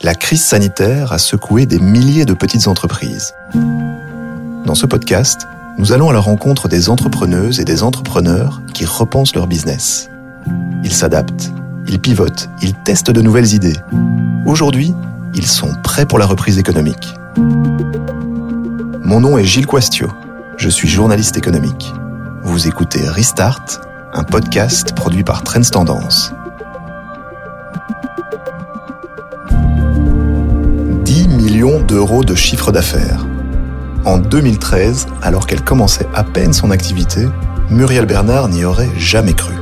la crise sanitaire a secoué des milliers de petites entreprises. Dans ce podcast, nous allons à la rencontre des entrepreneuses et des entrepreneurs qui repensent leur business. Ils s'adaptent, ils pivotent, ils testent de nouvelles idées. Aujourd'hui, ils sont prêts pour la reprise économique. Mon nom est Gilles Quastio. Je suis journaliste économique. Vous écoutez Restart, un podcast produit par Trends Tendance. D'euros de chiffre d'affaires. En 2013, alors qu'elle commençait à peine son activité, Muriel Bernard n'y aurait jamais cru.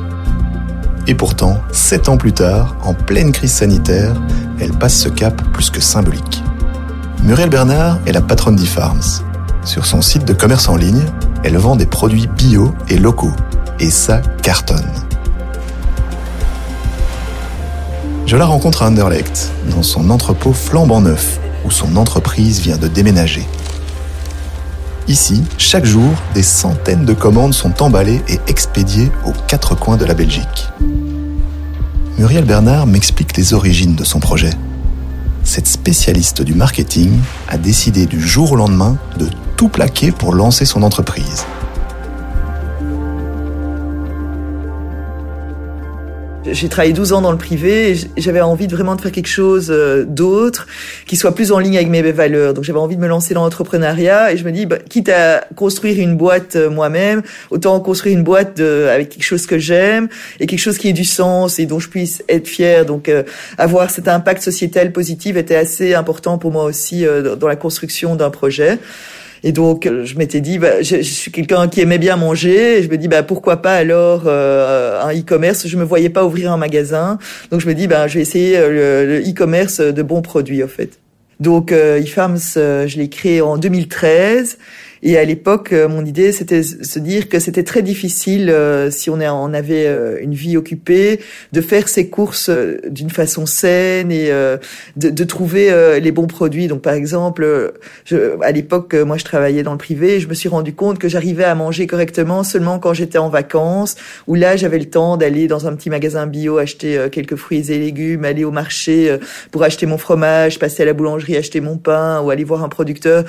Et pourtant, sept ans plus tard, en pleine crise sanitaire, elle passe ce cap plus que symbolique. Muriel Bernard est la patronne d'e-Farms. Sur son site de commerce en ligne, elle vend des produits bio et locaux. Et ça cartonne. Je la rencontre à Anderlecht, dans son entrepôt flambant neuf, où son entreprise vient de déménager. Ici, chaque jour, des centaines de commandes sont emballées et expédiées aux quatre coins de la Belgique. Muriel Bernard m'explique les origines de son projet. Cette spécialiste du marketing a décidé du jour au lendemain de tout plaquer pour lancer son entreprise. J'ai travaillé 12 ans dans le privé et j'avais envie de vraiment de faire quelque chose euh, d'autre qui soit plus en ligne avec mes valeurs. Donc j'avais envie de me lancer dans l'entrepreneuriat et je me dis, bah, quitte à construire une boîte euh, moi-même, autant construire une boîte de, avec quelque chose que j'aime et quelque chose qui ait du sens et dont je puisse être fier. Donc euh, avoir cet impact sociétal positif était assez important pour moi aussi dans la construction d'un projet. Et donc, je m'étais dit, bah, je, suis quelqu'un qui aimait bien manger. Je me dis, bah, pourquoi pas alors euh, un e-commerce? Je me voyais pas ouvrir un magasin. Donc, je me dis, bah, je vais essayer euh, le e-commerce de bons produits, en fait. Donc, euh, e-Farms, euh, je l'ai créé en 2013. Et à l'époque, euh, mon idée, c'était se dire que c'était très difficile, euh, si on, on avait euh, une vie occupée, de faire ses courses d'une façon saine et de, trouver les bons produits. Donc, par exemple, à l'époque, moi, je travaillais dans le privé et je me suis rendu compte que j'arrivais à manger correctement seulement quand j'étais en vacances, où là, j'avais le temps d'aller dans un petit magasin bio, acheter quelques fruits et légumes, aller au marché pour acheter mon fromage, passer à la boulangerie, acheter mon pain ou aller voir un producteur.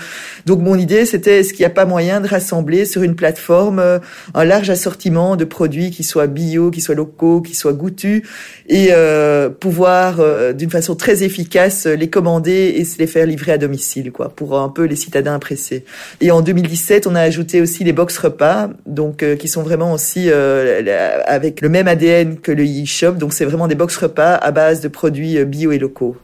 Donc, mon idée, c'était il n'y a pas moyen de rassembler sur une plateforme euh, un large assortiment de produits qui soient bio, qui soient locaux, qui soient goûtus, et euh, pouvoir euh, d'une façon très efficace les commander et se les faire livrer à domicile, quoi, pour un peu les citadins pressés. Et en 2017, on a ajouté aussi les box repas, donc qui sont vraiment aussi avec le même ADN que le e-shop, donc c'est vraiment des box repas à base de produits bio et locaux.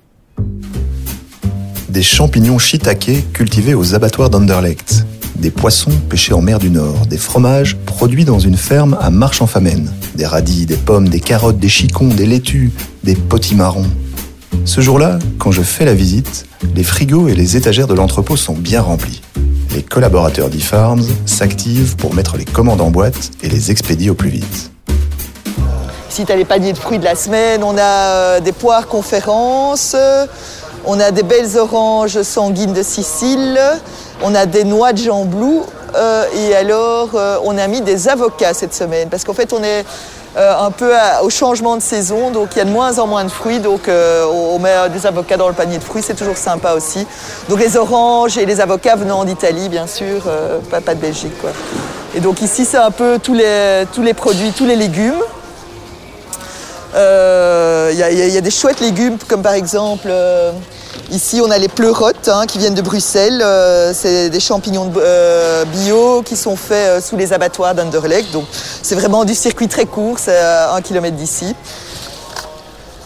Des champignons shiitake cultivés aux abattoirs d'Anderlecht des poissons pêchés en mer du Nord, des fromages produits dans une ferme à Marche-en-Famenne, des radis, des pommes, des carottes, des chicons, des laitues, des potimarrons. Ce jour-là, quand je fais la visite, les frigos et les étagères de l'entrepôt sont bien remplis. Les collaborateurs d'e-Farms s'activent pour mettre les commandes en boîte et les expédier au plus vite. Si tu as les paniers de fruits de la semaine, on a euh, des poires conférences, on a des belles oranges sanguines de Sicile, on a des noix de jamblou euh, et alors euh, on a mis des avocats cette semaine parce qu'en fait on est euh, un peu au changement de saison, donc il y a de moins en moins de fruits, donc on met des avocats dans le panier de fruits, c'est toujours sympa aussi. Donc les oranges et les avocats venant d'Italie, bien sûr, pas, de Belgique. Quoi. Et donc ici c'est un peu tous les, produits, tous les légumes. Il y, a des chouettes légumes comme par exemple Ici, on a les pleurotes hein, qui viennent de Bruxelles. Euh, c'est des champignons euh, bio qui sont faits euh, sous les abattoirs d'Anderlecht. Donc, c'est vraiment du circuit très court, c'est à un kilomètre d'ici.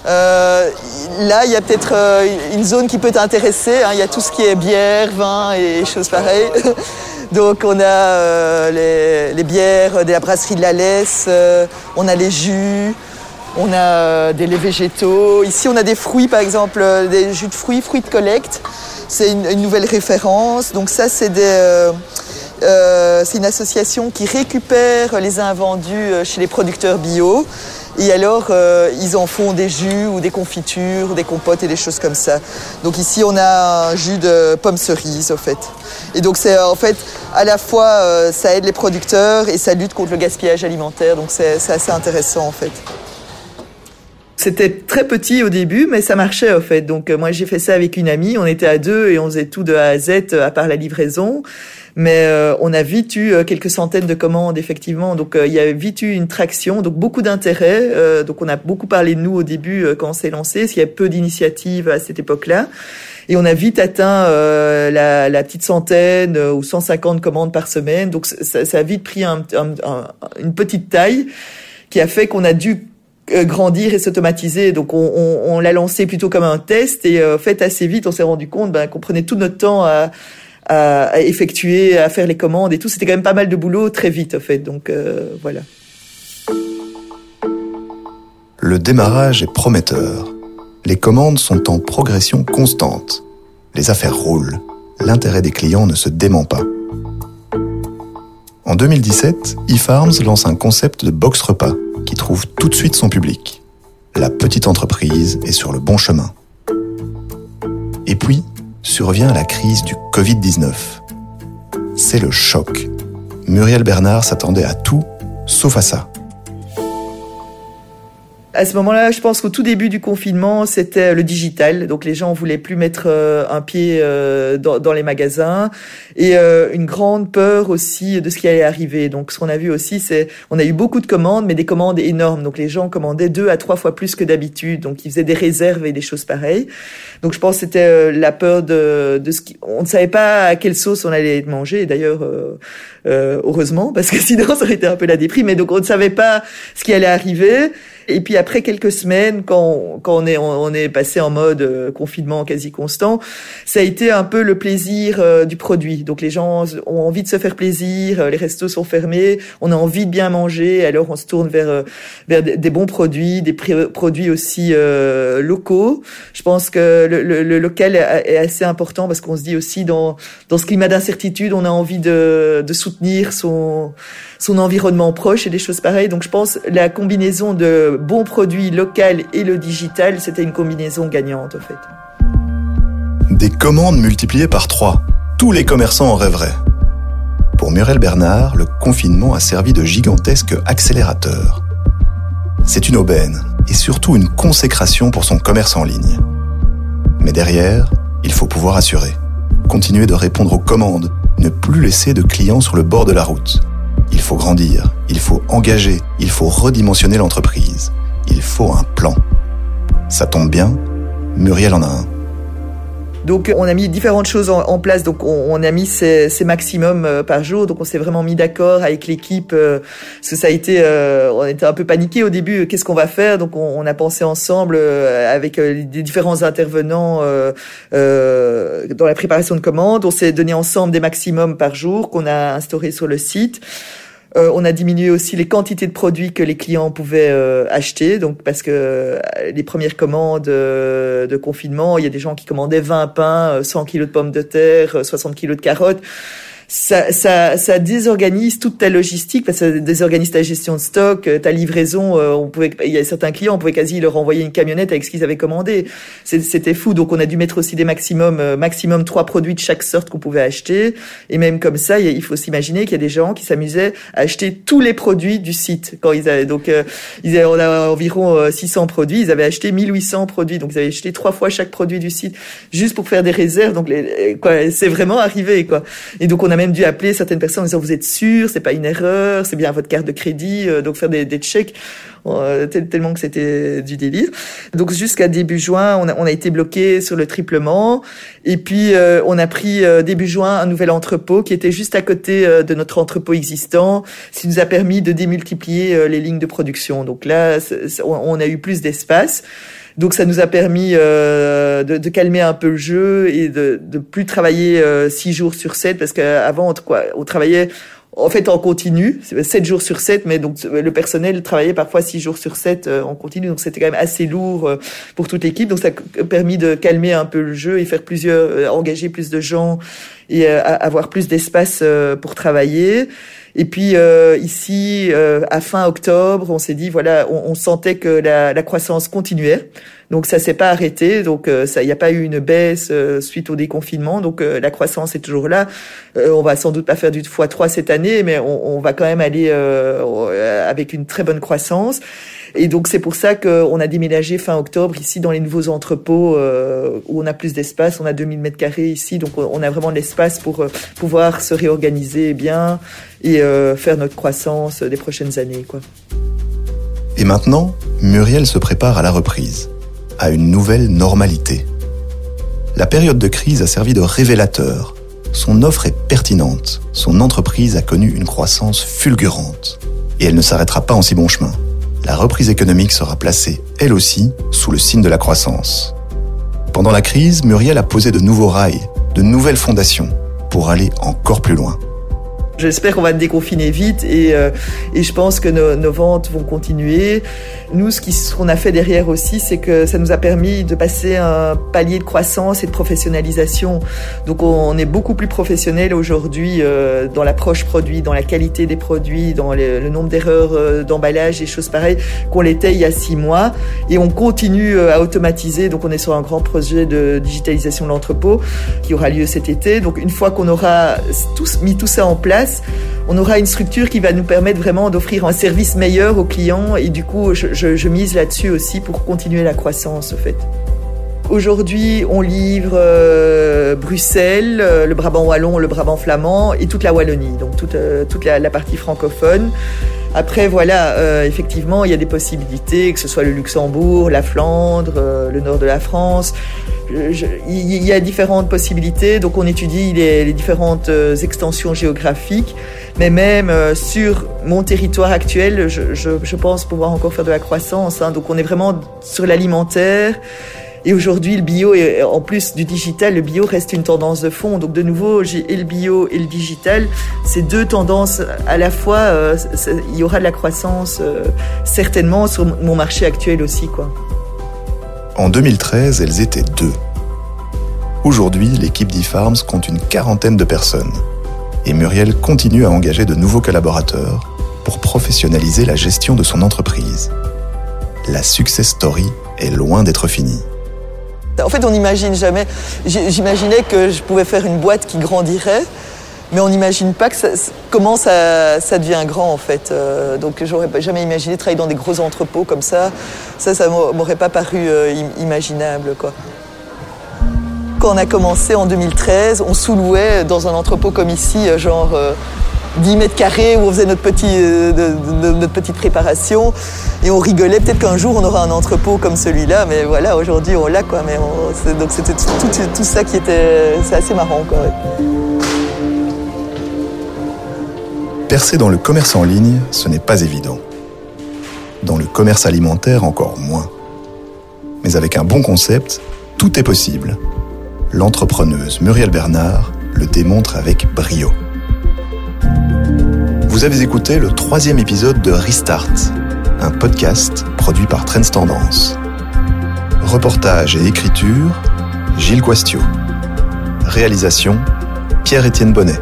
là, il y a peut-être une zone qui peut t'intéresser. Hein. Il y a tout ce qui est bière, vin et choses pareilles. Donc, on a les, les, bières de la brasserie de la Laisse, on a les jus. On a euh, des laits végétaux. Ici, on a des fruits, par exemple, euh, des jus de fruits, fruits de collecte. C'est une, nouvelle référence. Donc ça, c'est euh, une association qui récupère les invendus chez les producteurs bio. Et alors, ils en font des jus ou des confitures, des compotes et des choses comme ça. Donc ici, on a un jus de pommes cerises, au fait. Et donc, c'est en fait, à la fois, ça aide les producteurs et ça lutte contre le gaspillage alimentaire. Donc, c'est assez intéressant, en fait. C'était très petit au début, mais ça marchait en fait. Donc moi j'ai fait ça avec une amie, on était à deux et on faisait tout de A à Z à part la livraison. Mais euh, on a vite eu euh, quelques centaines de commandes effectivement. Donc il y a vite eu une traction, donc beaucoup d'intérêt. donc on a beaucoup parlé de nous au début quand on s'est lancé, parce qu'il y a peu d'initiatives à cette époque-là. Et on a vite atteint la, la, petite centaine ou 150 commandes par semaine. Donc ça, ça a vite pris un, un, une petite taille qui a fait qu'on a dû euh, grandir et s'automatiser. Donc on, l'a lancé plutôt comme un test et euh, fait assez vite, on s'est rendu compte ben, qu'on prenait tout notre temps à, à, effectuer, à faire les commandes et tout. C'était quand même pas mal de boulot très vite en fait. Donc euh, voilà. Le démarrage est prometteur. Les commandes sont en progression constante. Les affaires roulent. L'intérêt des clients ne se dément pas. En 2017, eFarms lance un concept de box repas qui trouve tout de suite son public. La petite entreprise est sur le bon chemin. Et puis, survient la crise du Covid-19. C'est le choc. Muriel Bernard s'attendait à tout, sauf à ça. À ce moment-là, je pense qu'au tout début du confinement, c'était le digital. Donc les gens voulaient plus mettre euh, un pied euh, dans, les magasins et euh, une grande peur aussi de ce qui allait arriver. Donc ce qu'on a vu aussi, c'est on a eu beaucoup de commandes, mais des commandes énormes. Donc les gens commandaient deux à trois fois plus que d'habitude. Donc ils faisaient des réserves et des choses pareilles. Donc je pense que c'était la peur de, de ce qui... On ne savait pas à quelle sauce on allait manger. D'ailleurs, heureusement, parce que sinon ça aurait été un peu la déprime. Mais donc on ne savait pas ce qui allait arriver. Et puis après quelques semaines, quand, quand on est on est passé en mode euh, confinement quasi constant, ça a été un peu le plaisir euh, du produit. Donc les gens ont envie de se faire plaisir, euh, les restos sont fermés, on a envie de bien manger, alors on se tourne vers vers des bons produits, des produits aussi locaux. Je pense que le, le, local est assez important parce qu'on se dit aussi dans dans ce climat d'incertitude, on a envie de de soutenir son son environnement proche et des choses pareilles. Donc je pense la combinaison de bons produits local et le digital, c'était une combinaison gagnante en fait. Des commandes multipliées par trois. Tous les commerçants en rêveraient. Pour Muriel Bernard, le confinement a servi de gigantesque accélérateur. C'est une aubaine et surtout une consécration pour son commerce en ligne. Mais derrière, il faut pouvoir assurer, continuer de répondre aux commandes, ne plus laisser de clients sur le bord de la route. Il faut grandir, il faut engager, il faut redimensionner l'entreprise. Il faut un plan. Ça tombe bien, Muriel en a un. Donc on a mis différentes choses en, place. Donc on, a mis ces, maximums euh, par jour. Donc on s'est vraiment mis d'accord avec l'équipe. Euh, parce que ça a été, euh, on était un peu paniqué au début. Qu'est-ce qu'on va faire? Donc on, a pensé ensemble avec les différents intervenants dans la préparation de commandes. On s'est donné ensemble des maximums par jour qu'on a instauré sur le site. Euh, on a diminué aussi les quantités de produits que les clients pouvaient euh, acheter, donc parce que euh, les premières commandes de confinement, il y a des gens qui commandaient 20 pains, 100 kilos de pommes de terre, 60 kilos de carottes ça, ça, ça désorganise toute ta logistique, parce que ça désorganise ta gestion de stock, euh, ta livraison. Euh, on pouvait, il y a certains clients, on pouvait quasi leur envoyer une camionnette avec ce qu'ils avaient commandé. C'était fou. Donc on a dû mettre aussi des maximums, euh, maximum trois produits de chaque sorte qu'on pouvait acheter. Et même comme ça, il faut s'imaginer qu'il y a des gens qui s'amusaient à acheter tous les produits du site quand ils avaient. Donc ils avaient, on a environ 600 produits, ils avaient acheté 1800 produits. Donc ils avaient acheté trois fois chaque produit du site juste pour faire des réserves. Donc c'est vraiment arrivé quoi. Et donc même dû appeler certaines personnes en disant vous êtes sûr, c'est pas une erreur, c'est bien votre carte de crédit, euh, donc faire des, des checks euh, tellement que c'était du délire. Donc jusqu'à début juin, on a, on a été bloqué sur le triplement et puis euh, on a pris début juin un nouvel entrepôt qui était juste à côté de notre entrepôt existant, ce qui nous a permis de démultiplier les lignes de production. Donc là, on a eu plus d'espace. Donc ça nous a permis euh, de, calmer un peu le jeu et de, de plus travailler euh, six jours sur sept parce qu'avant quoi, on travaillait en fait en continu, sept jours sur sept, mais donc le personnel travaillait parfois six jours sur sept euh, en continu, donc c'était quand même assez lourd euh, pour toute l'équipe. Donc ça a permis de calmer un peu le jeu et faire plusieurs, engager plus de gens et avoir plus d'espace pour travailler. Et puis euh, ici, euh, à fin octobre, on s'est dit voilà, on, on sentait que la, la, croissance continuait. Donc ça s'est pas arrêté. Donc ça, il n'y a pas eu une baisse suite au déconfinement. Donc la croissance est toujours là. on va sans doute pas faire du x3 cette année, mais on, va quand même aller avec une très bonne croissance. Et donc c'est pour ça qu'on a déménagé fin octobre ici dans les nouveaux entrepôts euh, où on a plus d'espace. On a 2000 mètres carrés ici, donc on a vraiment de l'espace pour euh, pouvoir se réorganiser bien et euh, faire notre croissance des prochaines années. Et maintenant, Muriel se prépare à la reprise, à une nouvelle normalité. La période de crise a servi de révélateur. Son offre est pertinente. Son entreprise a connu une croissance fulgurante. Et elle ne s'arrêtera pas en si bon chemin la reprise économique sera placée, elle aussi, sous le signe de la croissance. Pendant la crise, Muriel a posé de nouveaux rails, de nouvelles fondations, pour aller encore plus loin. J'espère qu'on va déconfiner vite et, euh, et je pense que nos, ventes vont continuer. Nous, ce qu'on a fait derrière aussi, c'est que ça nous a permis de passer un palier de croissance et de professionnalisation. Donc on, est beaucoup plus professionnel aujourd'hui euh, dans l'approche produit, dans la qualité des produits, dans le nombre d'erreurs euh, d'emballage et choses pareilles qu'on l'était il y a six mois. Et on continue à automatiser. Donc on est sur un grand projet de digitalisation de l'entrepôt qui aura lieu cet été. Donc une fois qu'on aura mis tout ça en place, on aura une structure qui va nous permettre vraiment d'offrir un service meilleur aux clients et du coup, je, mise là-dessus aussi pour continuer la croissance, au fait. Aujourd'hui, on livre euh, Bruxelles, euh, le Brabant wallon, le Brabant flamand et toute la Wallonie, donc toute, euh, toute la, partie francophone. Après, voilà, effectivement, il y a des possibilités, que ce soit le Luxembourg, la Flandre, le nord de la France. il y a différentes possibilités, donc on étudie les, différentes extensions géographiques. Mais même sur mon territoire actuel, je, pense pouvoir encore faire de la croissance. Hein. donc on est vraiment sur l'alimentaire. Et aujourd'hui, le bio, en plus du digital, le bio reste une tendance de fond. Donc de nouveau, et le bio et le digital. Ces deux tendances à la fois, euh, il y aura de la croissance euh, certainement sur mon marché actuel aussi. Quoi. En 2013, elles étaient deux. Aujourd'hui, l'équipe d'e-Farms compte une quarantaine de personnes. Et Muriel continue à engager de nouveaux collaborateurs pour professionnaliser la gestion de son entreprise. La success story est loin d'être finie. En fait, on n'imagine jamais. J'imaginais que je pouvais faire une boîte qui grandirait, mais on n'imagine pas que comment ça, devient grand en fait. Euh, donc, j'aurais jamais imaginé travailler dans des gros entrepôts comme ça. Ça, ça m'aurait pas paru euh, imaginable, quoi. Quand on a commencé en 2013, on sous-louait dans un entrepôt comme ici, euh, genre 10 mètres carrés où on faisait notre, petit, euh, petite préparation et on rigolait. Peut-être qu'un jour on aura un entrepôt comme celui-là, mais voilà, aujourd'hui on l'a quoi. Mais donc c'était tout, ça qui était, c'est assez marrant quoi. Percer dans le commerce en ligne, ce n'est pas évident. Dans le commerce alimentaire, encore moins. Mais avec un bon concept, tout est possible. L'entrepreneuse Muriel Bernard le démontre avec brio. Vous avez écouté le troisième épisode de Restart, un podcast produit par Trends Tendance. Reportage et écriture, Gilles Quastio. Réalisation, Pierre-Étienne Bonnet.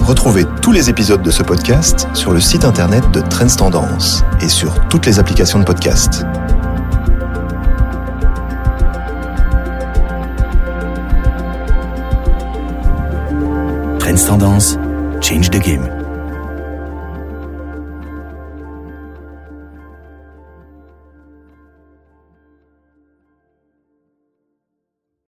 Retrouvez tous les épisodes de ce podcast sur le site internet de Trends Tendance et sur toutes les applications de podcast. Trends change the game.